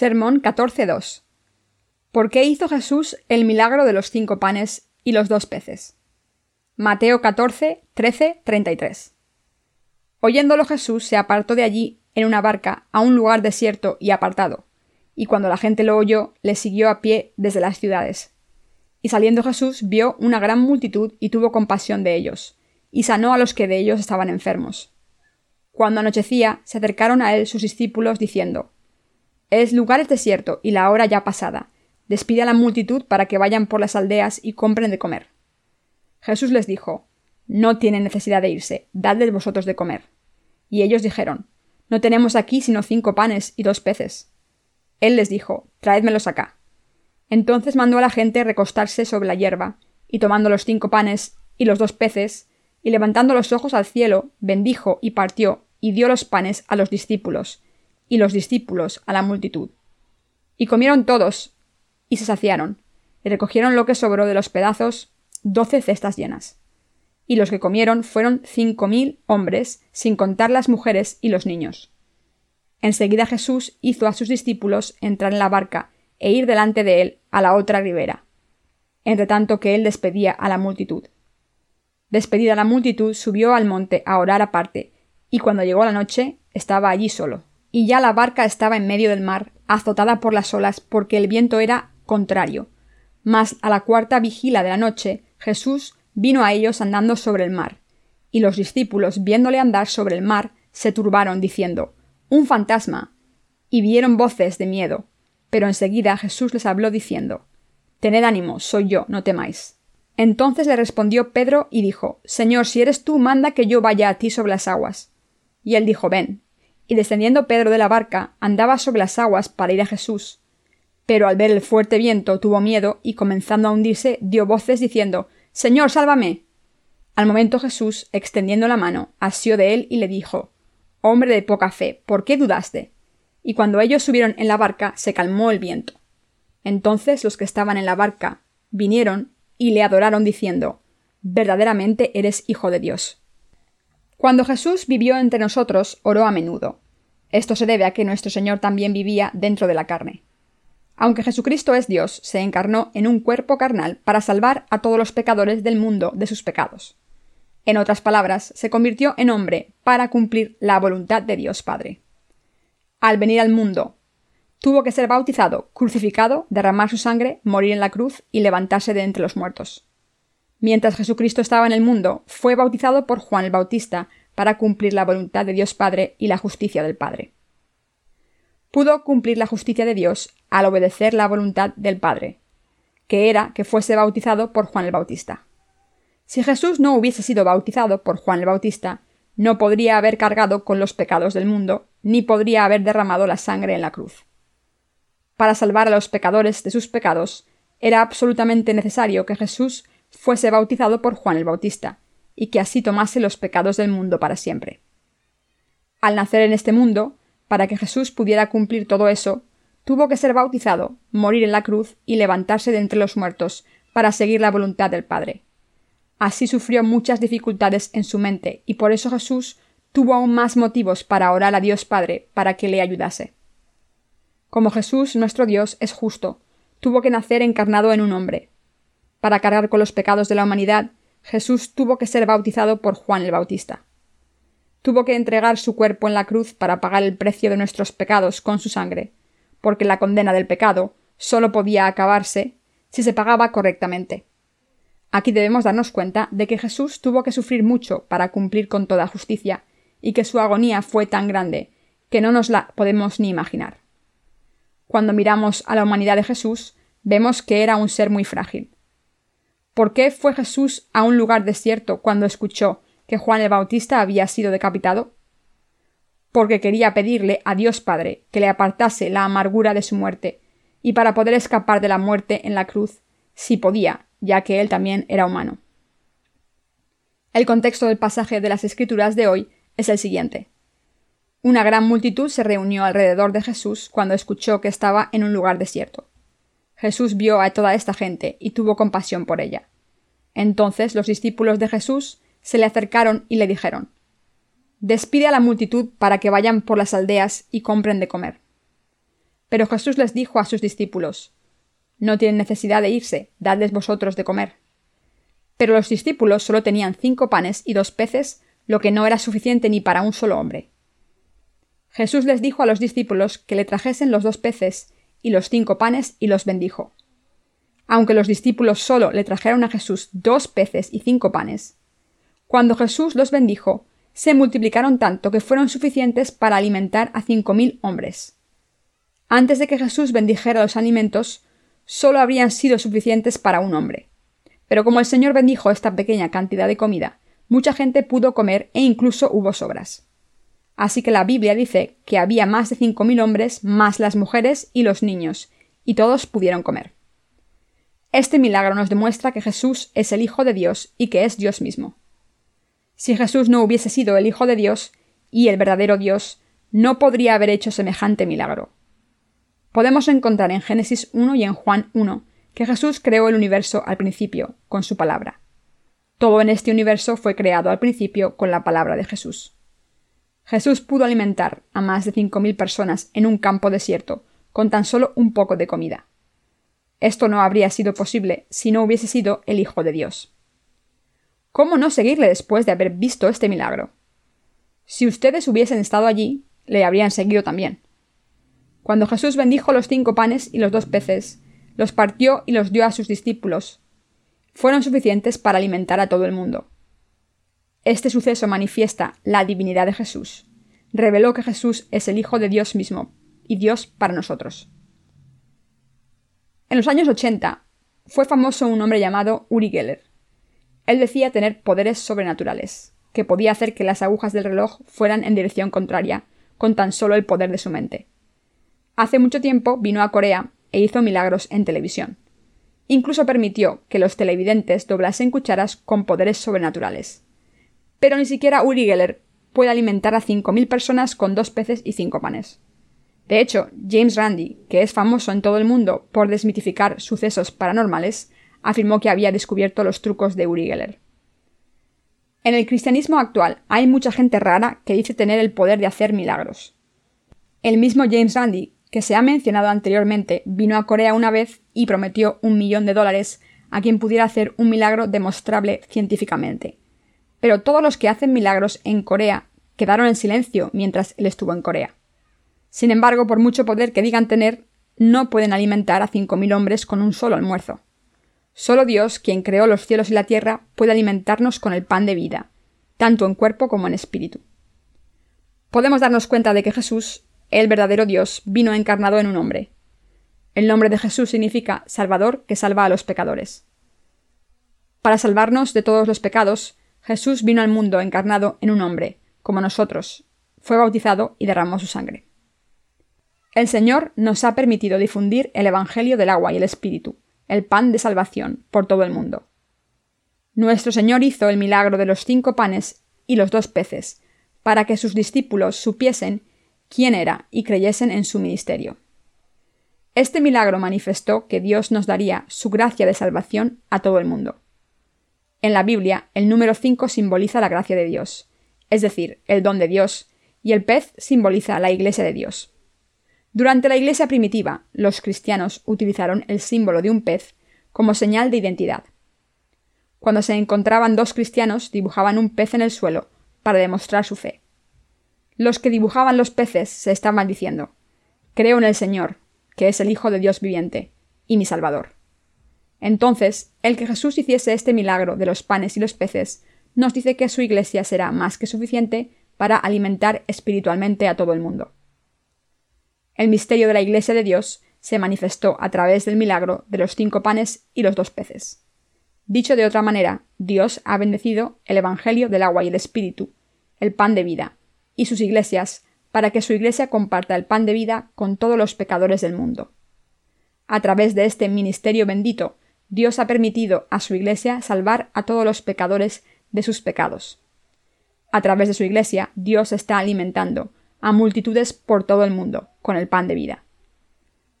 Sermón 14.2. ¿Por qué hizo Jesús el milagro de los cinco panes y los dos peces? Mateo 14, 13, 33. Oyéndolo Jesús se apartó de allí en una barca a un lugar desierto y apartado, y cuando la gente lo oyó, le siguió a pie desde las ciudades. Y saliendo Jesús vio una gran multitud y tuvo compasión de ellos, y sanó a los que de ellos estaban enfermos. Cuando anochecía, se acercaron a él sus discípulos diciendo, es lugar es desierto y la hora ya pasada. Despide a la multitud para que vayan por las aldeas y compren de comer. Jesús les dijo, No tienen necesidad de irse, dadles vosotros de comer. Y ellos dijeron, No tenemos aquí sino cinco panes y dos peces. Él les dijo, Traédmelos acá. Entonces mandó a la gente recostarse sobre la hierba, y tomando los cinco panes y los dos peces, y levantando los ojos al cielo, bendijo y partió, y dio los panes a los discípulos, y los discípulos a la multitud. Y comieron todos, y se saciaron, y recogieron lo que sobró de los pedazos, doce cestas llenas. Y los que comieron fueron cinco mil hombres, sin contar las mujeres y los niños. Enseguida Jesús hizo a sus discípulos entrar en la barca e ir delante de él a la otra ribera, entre tanto que él despedía a la multitud. Despedida la multitud, subió al monte a orar aparte, y cuando llegó la noche, estaba allí solo y ya la barca estaba en medio del mar, azotada por las olas, porque el viento era contrario. Mas a la cuarta vigila de la noche, Jesús vino a ellos andando sobre el mar. Y los discípulos, viéndole andar sobre el mar, se turbaron, diciendo Un fantasma. y vieron voces de miedo. Pero enseguida Jesús les habló diciendo Tened ánimo, soy yo, no temáis. Entonces le respondió Pedro y dijo Señor, si eres tú, manda que yo vaya a ti sobre las aguas. Y él dijo Ven y descendiendo Pedro de la barca andaba sobre las aguas para ir a Jesús. Pero al ver el fuerte viento tuvo miedo y comenzando a hundirse dio voces diciendo Señor, sálvame. Al momento Jesús, extendiendo la mano, asió de él y le dijo Hombre de poca fe, ¿por qué dudaste? Y cuando ellos subieron en la barca se calmó el viento. Entonces los que estaban en la barca vinieron y le adoraron diciendo Verdaderamente eres hijo de Dios. Cuando Jesús vivió entre nosotros, oró a menudo. Esto se debe a que nuestro Señor también vivía dentro de la carne. Aunque Jesucristo es Dios, se encarnó en un cuerpo carnal para salvar a todos los pecadores del mundo de sus pecados. En otras palabras, se convirtió en hombre para cumplir la voluntad de Dios Padre. Al venir al mundo, tuvo que ser bautizado, crucificado, derramar su sangre, morir en la cruz y levantarse de entre los muertos. Mientras Jesucristo estaba en el mundo, fue bautizado por Juan el Bautista para cumplir la voluntad de Dios Padre y la justicia del Padre. Pudo cumplir la justicia de Dios al obedecer la voluntad del Padre, que era que fuese bautizado por Juan el Bautista. Si Jesús no hubiese sido bautizado por Juan el Bautista, no podría haber cargado con los pecados del mundo, ni podría haber derramado la sangre en la cruz. Para salvar a los pecadores de sus pecados, era absolutamente necesario que Jesús fuese bautizado por Juan el Bautista, y que así tomase los pecados del mundo para siempre. Al nacer en este mundo, para que Jesús pudiera cumplir todo eso, tuvo que ser bautizado, morir en la cruz y levantarse de entre los muertos para seguir la voluntad del Padre. Así sufrió muchas dificultades en su mente, y por eso Jesús tuvo aún más motivos para orar a Dios Padre para que le ayudase. Como Jesús, nuestro Dios, es justo, tuvo que nacer encarnado en un hombre, para cargar con los pecados de la humanidad, Jesús tuvo que ser bautizado por Juan el Bautista. Tuvo que entregar su cuerpo en la cruz para pagar el precio de nuestros pecados con su sangre, porque la condena del pecado solo podía acabarse si se pagaba correctamente. Aquí debemos darnos cuenta de que Jesús tuvo que sufrir mucho para cumplir con toda justicia, y que su agonía fue tan grande que no nos la podemos ni imaginar. Cuando miramos a la humanidad de Jesús, vemos que era un ser muy frágil. ¿Por qué fue Jesús a un lugar desierto cuando escuchó que Juan el Bautista había sido decapitado? Porque quería pedirle a Dios Padre que le apartase la amargura de su muerte, y para poder escapar de la muerte en la cruz, si podía, ya que él también era humano. El contexto del pasaje de las Escrituras de hoy es el siguiente. Una gran multitud se reunió alrededor de Jesús cuando escuchó que estaba en un lugar desierto. Jesús vio a toda esta gente y tuvo compasión por ella. Entonces los discípulos de Jesús se le acercaron y le dijeron Despide a la multitud para que vayan por las aldeas y compren de comer. Pero Jesús les dijo a sus discípulos No tienen necesidad de irse, dadles vosotros de comer. Pero los discípulos solo tenían cinco panes y dos peces, lo que no era suficiente ni para un solo hombre. Jesús les dijo a los discípulos que le trajesen los dos peces y los cinco panes y los bendijo. Aunque los discípulos solo le trajeron a Jesús dos peces y cinco panes, cuando Jesús los bendijo, se multiplicaron tanto que fueron suficientes para alimentar a cinco mil hombres. Antes de que Jesús bendijera los alimentos, solo habrían sido suficientes para un hombre. Pero como el Señor bendijo esta pequeña cantidad de comida, mucha gente pudo comer e incluso hubo sobras. Así que la Biblia dice que había más de cinco mil hombres, más las mujeres y los niños, y todos pudieron comer. Este milagro nos demuestra que Jesús es el Hijo de Dios y que es Dios mismo. Si Jesús no hubiese sido el Hijo de Dios y el verdadero Dios, no podría haber hecho semejante milagro. Podemos encontrar en Génesis 1 y en Juan 1 que Jesús creó el universo al principio, con su palabra. Todo en este universo fue creado al principio con la palabra de Jesús. Jesús pudo alimentar a más de cinco mil personas en un campo desierto con tan solo un poco de comida. Esto no habría sido posible si no hubiese sido el Hijo de Dios. ¿Cómo no seguirle después de haber visto este milagro? Si ustedes hubiesen estado allí, le habrían seguido también. Cuando Jesús bendijo los cinco panes y los dos peces, los partió y los dio a sus discípulos. Fueron suficientes para alimentar a todo el mundo. Este suceso manifiesta la divinidad de Jesús. Reveló que Jesús es el Hijo de Dios mismo y Dios para nosotros. En los años 80 fue famoso un hombre llamado Uri Geller. Él decía tener poderes sobrenaturales, que podía hacer que las agujas del reloj fueran en dirección contraria, con tan solo el poder de su mente. Hace mucho tiempo vino a Corea e hizo milagros en televisión. Incluso permitió que los televidentes doblasen cucharas con poderes sobrenaturales. Pero ni siquiera Uri Geller puede alimentar a 5.000 personas con dos peces y cinco panes. De hecho, James Randi, que es famoso en todo el mundo por desmitificar sucesos paranormales, afirmó que había descubierto los trucos de Uri Geller. En el cristianismo actual hay mucha gente rara que dice tener el poder de hacer milagros. El mismo James Randi que se ha mencionado anteriormente, vino a Corea una vez y prometió un millón de dólares a quien pudiera hacer un milagro demostrable científicamente. Pero todos los que hacen milagros en Corea quedaron en silencio mientras él estuvo en Corea. Sin embargo, por mucho poder que digan tener, no pueden alimentar a cinco mil hombres con un solo almuerzo. Solo Dios, quien creó los cielos y la tierra, puede alimentarnos con el pan de vida, tanto en cuerpo como en espíritu. Podemos darnos cuenta de que Jesús el verdadero Dios vino encarnado en un hombre. El nombre de Jesús significa Salvador que salva a los pecadores. Para salvarnos de todos los pecados, Jesús vino al mundo encarnado en un hombre, como nosotros, fue bautizado y derramó su sangre. El Señor nos ha permitido difundir el Evangelio del agua y el Espíritu, el pan de salvación, por todo el mundo. Nuestro Señor hizo el milagro de los cinco panes y los dos peces, para que sus discípulos supiesen quién era y creyesen en su ministerio. Este milagro manifestó que Dios nos daría su gracia de salvación a todo el mundo. En la Biblia, el número 5 simboliza la gracia de Dios, es decir, el don de Dios, y el pez simboliza la Iglesia de Dios. Durante la Iglesia primitiva, los cristianos utilizaron el símbolo de un pez como señal de identidad. Cuando se encontraban dos cristianos, dibujaban un pez en el suelo para demostrar su fe. Los que dibujaban los peces se estaban diciendo Creo en el Señor, que es el Hijo de Dios viviente, y mi Salvador. Entonces, el que Jesús hiciese este milagro de los panes y los peces nos dice que su iglesia será más que suficiente para alimentar espiritualmente a todo el mundo. El misterio de la iglesia de Dios se manifestó a través del milagro de los cinco panes y los dos peces. Dicho de otra manera, Dios ha bendecido el Evangelio del agua y el Espíritu, el pan de vida, y sus iglesias, para que su iglesia comparta el pan de vida con todos los pecadores del mundo. A través de este ministerio bendito, Dios ha permitido a su iglesia salvar a todos los pecadores de sus pecados. A través de su iglesia, Dios está alimentando a multitudes por todo el mundo con el pan de vida.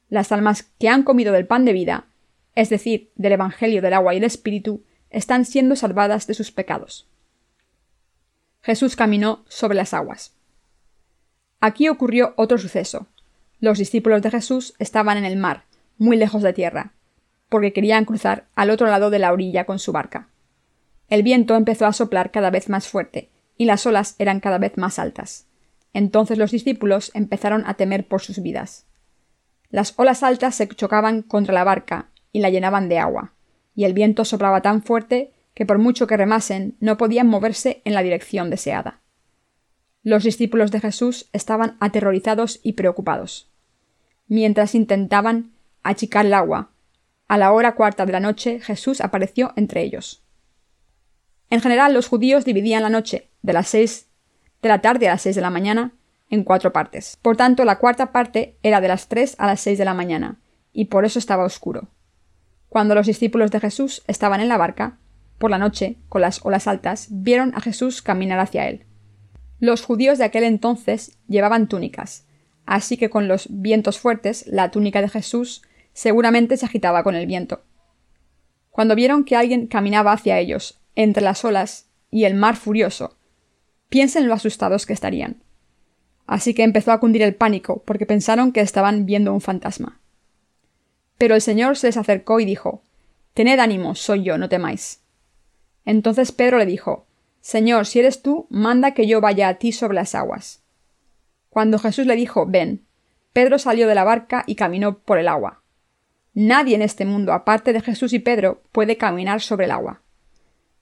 Las almas que han comido del pan de vida, es decir, del Evangelio del agua y el Espíritu, están siendo salvadas de sus pecados. Jesús caminó sobre las aguas. Aquí ocurrió otro suceso. Los discípulos de Jesús estaban en el mar, muy lejos de tierra, porque querían cruzar al otro lado de la orilla con su barca. El viento empezó a soplar cada vez más fuerte, y las olas eran cada vez más altas. Entonces los discípulos empezaron a temer por sus vidas. Las olas altas se chocaban contra la barca y la llenaban de agua, y el viento soplaba tan fuerte que por mucho que remasen no podían moverse en la dirección deseada. Los discípulos de Jesús estaban aterrorizados y preocupados. Mientras intentaban achicar el agua, a la hora cuarta de la noche Jesús apareció entre ellos. En general, los judíos dividían la noche, de las seis de la tarde a las seis de la mañana, en cuatro partes. Por tanto, la cuarta parte era de las tres a las seis de la mañana, y por eso estaba oscuro. Cuando los discípulos de Jesús estaban en la barca, por la noche, con las olas altas, vieron a Jesús caminar hacia él. Los judíos de aquel entonces llevaban túnicas, así que con los vientos fuertes la túnica de Jesús seguramente se agitaba con el viento. Cuando vieron que alguien caminaba hacia ellos, entre las olas y el mar furioso, piensen lo asustados que estarían. Así que empezó a cundir el pánico, porque pensaron que estaban viendo un fantasma. Pero el Señor se les acercó y dijo Tened ánimo, soy yo, no temáis. Entonces Pedro le dijo Señor, si eres tú, manda que yo vaya a ti sobre las aguas. Cuando Jesús le dijo Ven, Pedro salió de la barca y caminó por el agua. Nadie en este mundo, aparte de Jesús y Pedro, puede caminar sobre el agua.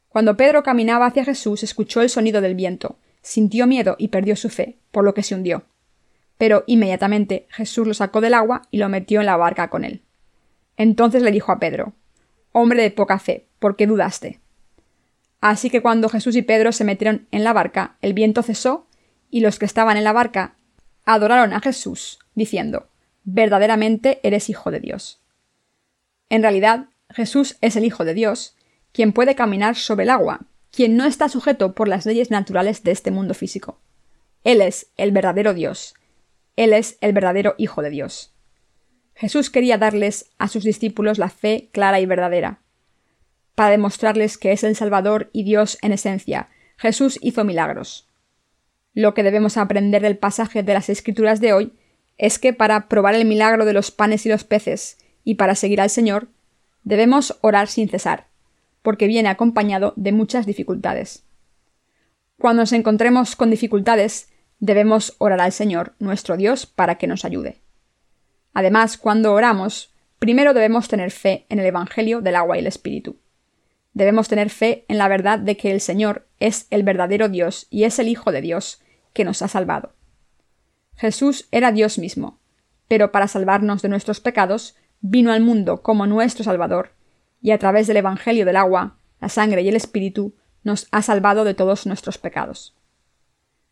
Cuando Pedro caminaba hacia Jesús, escuchó el sonido del viento, sintió miedo y perdió su fe, por lo que se hundió. Pero inmediatamente Jesús lo sacó del agua y lo metió en la barca con él. Entonces le dijo a Pedro Hombre de poca fe, ¿por qué dudaste? Así que cuando Jesús y Pedro se metieron en la barca, el viento cesó, y los que estaban en la barca adoraron a Jesús, diciendo Verdaderamente eres hijo de Dios. En realidad, Jesús es el Hijo de Dios, quien puede caminar sobre el agua, quien no está sujeto por las leyes naturales de este mundo físico. Él es el verdadero Dios. Él es el verdadero Hijo de Dios. Jesús quería darles a sus discípulos la fe clara y verdadera. Para demostrarles que es el Salvador y Dios en esencia, Jesús hizo milagros. Lo que debemos aprender del pasaje de las Escrituras de hoy es que para probar el milagro de los panes y los peces y para seguir al Señor, debemos orar sin cesar porque viene acompañado de muchas dificultades. Cuando nos encontremos con dificultades, debemos orar al Señor, nuestro Dios, para que nos ayude. Además, cuando oramos, primero debemos tener fe en el Evangelio del agua y el Espíritu. Debemos tener fe en la verdad de que el Señor es el verdadero Dios y es el Hijo de Dios que nos ha salvado. Jesús era Dios mismo, pero para salvarnos de nuestros pecados vino al mundo como nuestro Salvador y a través del Evangelio del agua, la sangre y el Espíritu, nos ha salvado de todos nuestros pecados.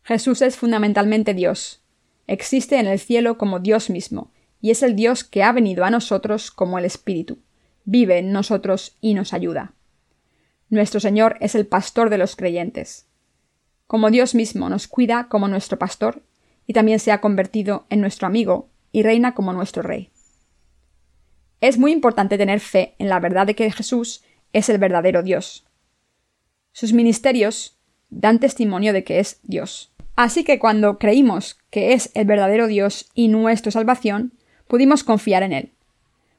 Jesús es fundamentalmente Dios. Existe en el cielo como Dios mismo, y es el Dios que ha venido a nosotros como el Espíritu. Vive en nosotros y nos ayuda. Nuestro Señor es el pastor de los creyentes. Como Dios mismo nos cuida como nuestro pastor, y también se ha convertido en nuestro amigo y reina como nuestro rey. Es muy importante tener fe en la verdad de que Jesús es el verdadero Dios. Sus ministerios dan testimonio de que es Dios. Así que cuando creímos que es el verdadero Dios y nuestra salvación, pudimos confiar en Él.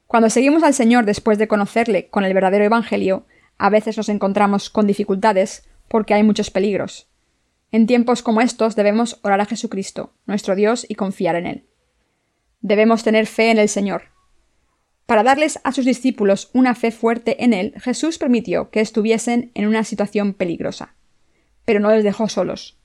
Cuando seguimos al Señor después de conocerle con el verdadero Evangelio, a veces nos encontramos con dificultades porque hay muchos peligros. En tiempos como estos debemos orar a Jesucristo, nuestro Dios, y confiar en Él. Debemos tener fe en el Señor, para darles a sus discípulos una fe fuerte en Él, Jesús permitió que estuviesen en una situación peligrosa. Pero no les dejó solos.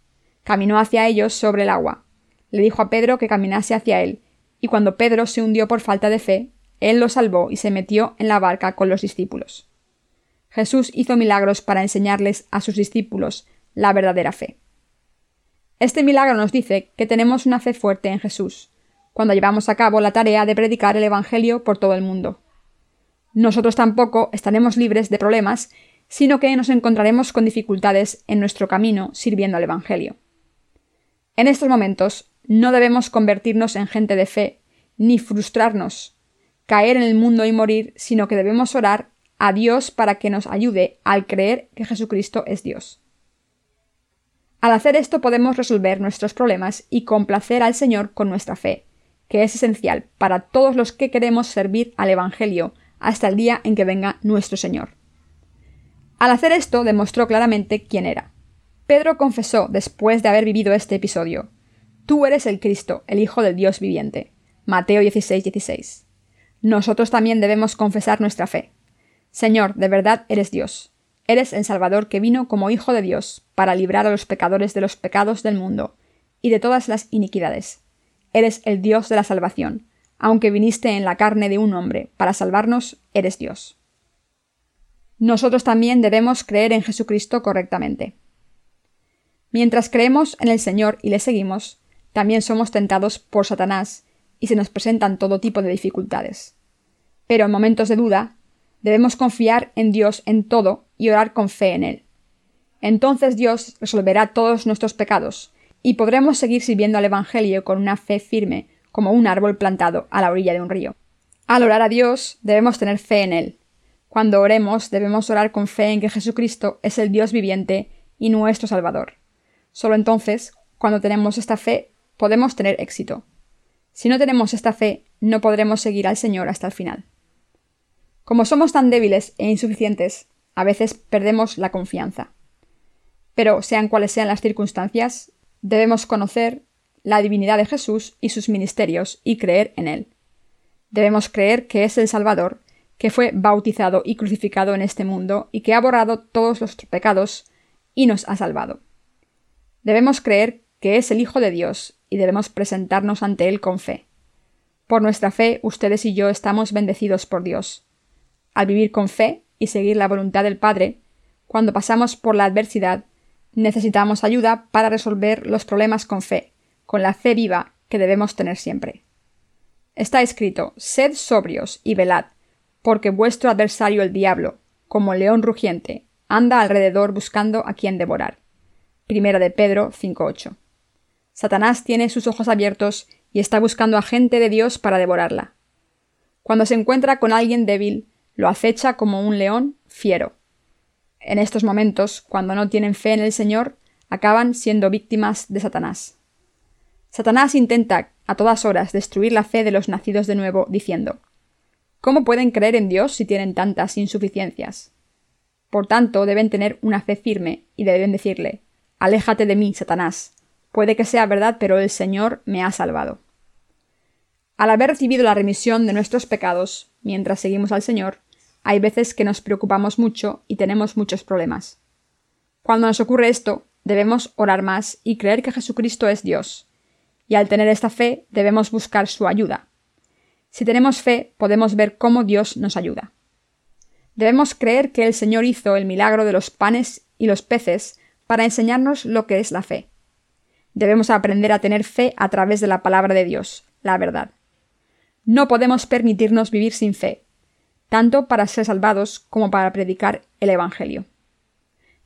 Caminó hacia ellos sobre el agua. Le dijo a Pedro que caminase hacia él, y cuando Pedro se hundió por falta de fe, él lo salvó y se metió en la barca con los discípulos. Jesús hizo milagros para enseñarles a sus discípulos la verdadera fe. Este milagro nos dice que tenemos una fe fuerte en Jesús, cuando llevamos a cabo la tarea de predicar el Evangelio por todo el mundo. Nosotros tampoco estaremos libres de problemas, sino que nos encontraremos con dificultades en nuestro camino sirviendo al Evangelio. En estos momentos no debemos convertirnos en gente de fe, ni frustrarnos, caer en el mundo y morir, sino que debemos orar a Dios para que nos ayude al creer que Jesucristo es Dios. Al hacer esto podemos resolver nuestros problemas y complacer al Señor con nuestra fe, que es esencial para todos los que queremos servir al Evangelio hasta el día en que venga nuestro Señor. Al hacer esto demostró claramente quién era. Pedro confesó, después de haber vivido este episodio, Tú eres el Cristo, el Hijo del Dios viviente. Mateo 16, 16. Nosotros también debemos confesar nuestra fe. Señor, de verdad eres Dios. Eres el Salvador que vino como Hijo de Dios para librar a los pecadores de los pecados del mundo y de todas las iniquidades. Eres el Dios de la salvación. Aunque viniste en la carne de un hombre para salvarnos, eres Dios. Nosotros también debemos creer en Jesucristo correctamente. Mientras creemos en el Señor y le seguimos, también somos tentados por Satanás y se nos presentan todo tipo de dificultades. Pero en momentos de duda, debemos confiar en Dios en todo y orar con fe en Él. Entonces Dios resolverá todos nuestros pecados y podremos seguir sirviendo al Evangelio con una fe firme, como un árbol plantado a la orilla de un río. Al orar a Dios, debemos tener fe en Él. Cuando oremos, debemos orar con fe en que Jesucristo es el Dios viviente y nuestro Salvador. Solo entonces, cuando tenemos esta fe, podemos tener éxito. Si no tenemos esta fe, no podremos seguir al Señor hasta el final. Como somos tan débiles e insuficientes, a veces perdemos la confianza. Pero, sean cuales sean las circunstancias, debemos conocer la divinidad de Jesús y sus ministerios y creer en Él. Debemos creer que es el Salvador, que fue bautizado y crucificado en este mundo y que ha borrado todos los pecados y nos ha salvado. Debemos creer que es el Hijo de Dios y debemos presentarnos ante Él con fe. Por nuestra fe, ustedes y yo estamos bendecidos por Dios. Al vivir con fe y seguir la voluntad del Padre, cuando pasamos por la adversidad, necesitamos ayuda para resolver los problemas con fe, con la fe viva que debemos tener siempre. Está escrito, Sed sobrios y velad, porque vuestro adversario el diablo, como león rugiente, anda alrededor buscando a quien devorar. Primera de Pedro 5.8. Satanás tiene sus ojos abiertos y está buscando a gente de Dios para devorarla. Cuando se encuentra con alguien débil, lo acecha como un león fiero. En estos momentos, cuando no tienen fe en el Señor, acaban siendo víctimas de Satanás. Satanás intenta a todas horas destruir la fe de los nacidos de nuevo, diciendo ¿Cómo pueden creer en Dios si tienen tantas insuficiencias? Por tanto, deben tener una fe firme y deben decirle Aléjate de mí, Satanás, Puede que sea verdad, pero el Señor me ha salvado. Al haber recibido la remisión de nuestros pecados, mientras seguimos al Señor, hay veces que nos preocupamos mucho y tenemos muchos problemas. Cuando nos ocurre esto, debemos orar más y creer que Jesucristo es Dios. Y al tener esta fe, debemos buscar su ayuda. Si tenemos fe, podemos ver cómo Dios nos ayuda. Debemos creer que el Señor hizo el milagro de los panes y los peces para enseñarnos lo que es la fe. Debemos aprender a tener fe a través de la palabra de Dios, la verdad. No podemos permitirnos vivir sin fe, tanto para ser salvados como para predicar el Evangelio.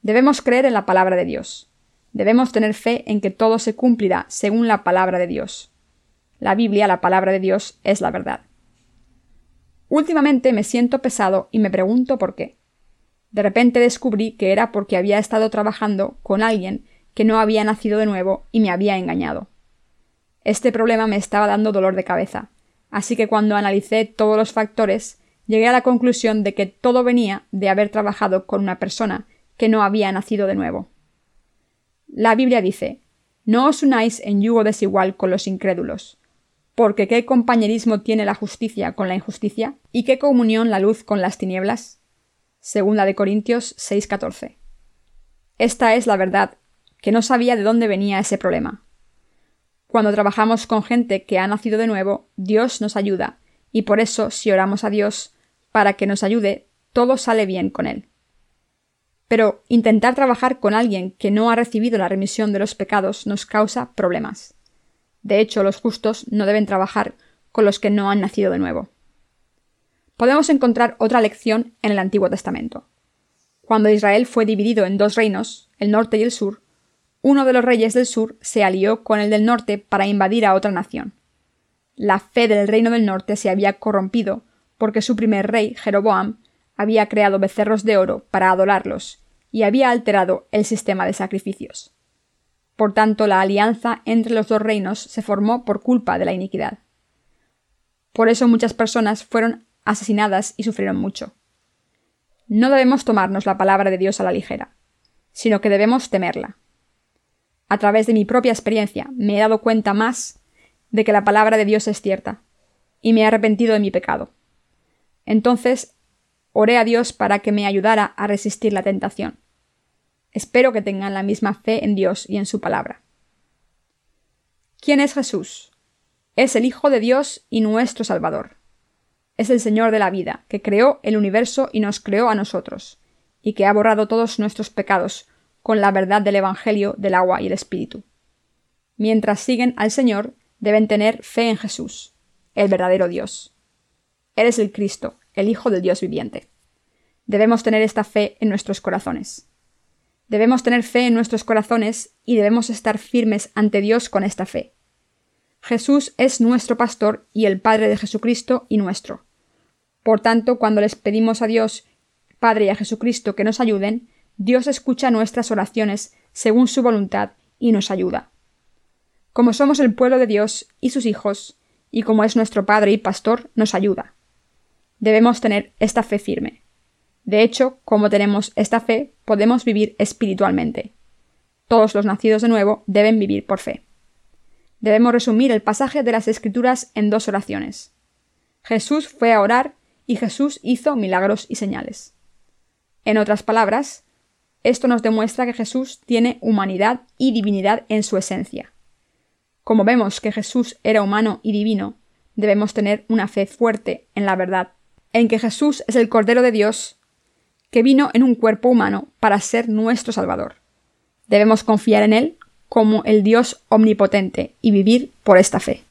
Debemos creer en la palabra de Dios. Debemos tener fe en que todo se cumplirá según la palabra de Dios. La Biblia, la palabra de Dios, es la verdad. Últimamente me siento pesado y me pregunto por qué. De repente descubrí que era porque había estado trabajando con alguien que no había nacido de nuevo y me había engañado. Este problema me estaba dando dolor de cabeza, así que cuando analicé todos los factores, llegué a la conclusión de que todo venía de haber trabajado con una persona que no había nacido de nuevo. La Biblia dice No os unáis en yugo desigual con los incrédulos, porque qué compañerismo tiene la justicia con la injusticia, y qué comunión la luz con las tinieblas. Segunda de Corintios 6:14. Esta es la verdad que no sabía de dónde venía ese problema. Cuando trabajamos con gente que ha nacido de nuevo, Dios nos ayuda, y por eso si oramos a Dios para que nos ayude, todo sale bien con Él. Pero intentar trabajar con alguien que no ha recibido la remisión de los pecados nos causa problemas. De hecho, los justos no deben trabajar con los que no han nacido de nuevo. Podemos encontrar otra lección en el Antiguo Testamento. Cuando Israel fue dividido en dos reinos, el norte y el sur, uno de los reyes del sur se alió con el del norte para invadir a otra nación. La fe del reino del norte se había corrompido porque su primer rey, Jeroboam, había creado becerros de oro para adorarlos y había alterado el sistema de sacrificios. Por tanto, la alianza entre los dos reinos se formó por culpa de la iniquidad. Por eso muchas personas fueron asesinadas y sufrieron mucho. No debemos tomarnos la palabra de Dios a la ligera, sino que debemos temerla. A través de mi propia experiencia me he dado cuenta más de que la palabra de Dios es cierta, y me he arrepentido de mi pecado. Entonces oré a Dios para que me ayudara a resistir la tentación. Espero que tengan la misma fe en Dios y en su palabra. ¿Quién es Jesús? Es el Hijo de Dios y nuestro Salvador. Es el Señor de la vida, que creó el universo y nos creó a nosotros, y que ha borrado todos nuestros pecados con la verdad del Evangelio del agua y el Espíritu. Mientras siguen al Señor, deben tener fe en Jesús, el verdadero Dios. Él es el Cristo, el Hijo del Dios viviente. Debemos tener esta fe en nuestros corazones. Debemos tener fe en nuestros corazones y debemos estar firmes ante Dios con esta fe. Jesús es nuestro pastor y el Padre de Jesucristo y nuestro. Por tanto, cuando les pedimos a Dios, Padre y a Jesucristo que nos ayuden, Dios escucha nuestras oraciones según su voluntad y nos ayuda. Como somos el pueblo de Dios y sus hijos, y como es nuestro Padre y Pastor, nos ayuda. Debemos tener esta fe firme. De hecho, como tenemos esta fe, podemos vivir espiritualmente. Todos los nacidos de nuevo deben vivir por fe. Debemos resumir el pasaje de las Escrituras en dos oraciones. Jesús fue a orar y Jesús hizo milagros y señales. En otras palabras, esto nos demuestra que Jesús tiene humanidad y divinidad en su esencia. Como vemos que Jesús era humano y divino, debemos tener una fe fuerte en la verdad, en que Jesús es el Cordero de Dios que vino en un cuerpo humano para ser nuestro Salvador. Debemos confiar en Él como el Dios omnipotente y vivir por esta fe.